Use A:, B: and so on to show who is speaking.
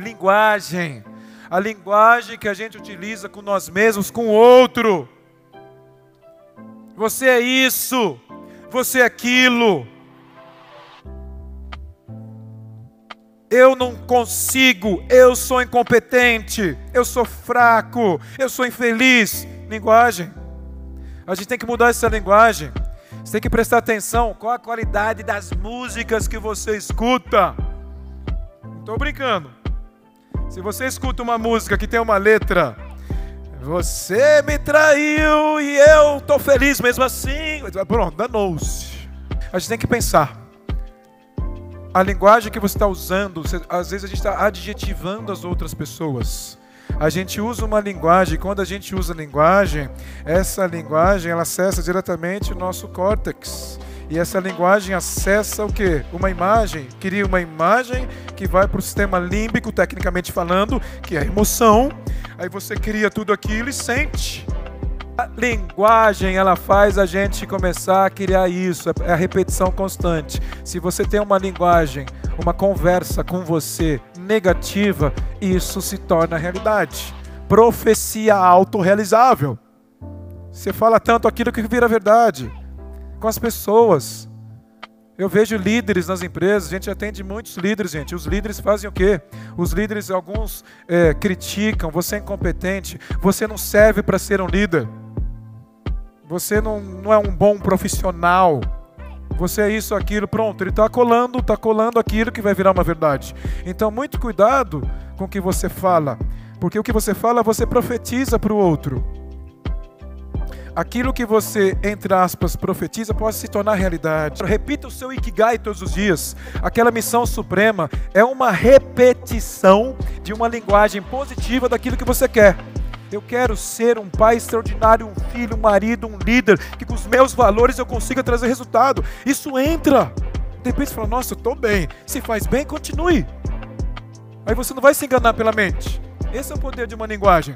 A: linguagem. A linguagem que a gente utiliza com nós mesmos, com o outro. Você é isso, você é aquilo. Eu não consigo, eu sou incompetente, eu sou fraco, eu sou infeliz. Linguagem. A gente tem que mudar essa linguagem. Você tem que prestar atenção qual a qualidade das músicas que você escuta. Estou brincando. Se você escuta uma música que tem uma letra, você me traiu e eu estou feliz mesmo assim. Pronto, danou-se. A gente tem que pensar. A linguagem que você está usando, às vezes a gente está adjetivando as outras pessoas. A gente usa uma linguagem, quando a gente usa linguagem, essa linguagem ela acessa diretamente o nosso córtex. E essa linguagem acessa o que? Uma imagem, cria uma imagem que vai para o sistema límbico, tecnicamente falando, que é a emoção. Aí você cria tudo aquilo e sente. A linguagem, ela faz a gente começar a criar isso, é a repetição constante. Se você tem uma linguagem, uma conversa com você negativa, isso se torna realidade. Profecia autorrealizável. Você fala tanto aquilo que vira verdade. Com as pessoas. Eu vejo líderes nas empresas, a gente atende muitos líderes, gente. Os líderes fazem o quê? Os líderes, alguns é, criticam, você é incompetente, você não serve para ser um líder. Você não, não é um bom profissional. Você é isso, aquilo, pronto. Ele está colando, está colando aquilo que vai virar uma verdade. Então, muito cuidado com o que você fala. Porque o que você fala, você profetiza para o outro. Aquilo que você, entre aspas, profetiza pode se tornar realidade. Repita o seu Ikigai todos os dias. Aquela missão suprema é uma repetição de uma linguagem positiva daquilo que você quer. Eu quero ser um pai extraordinário, um filho, um marido, um líder, que com os meus valores eu consiga trazer resultado. Isso entra. De repente você fala, nossa, eu estou bem. Se faz bem, continue. Aí você não vai se enganar pela mente. Esse é o poder de uma linguagem.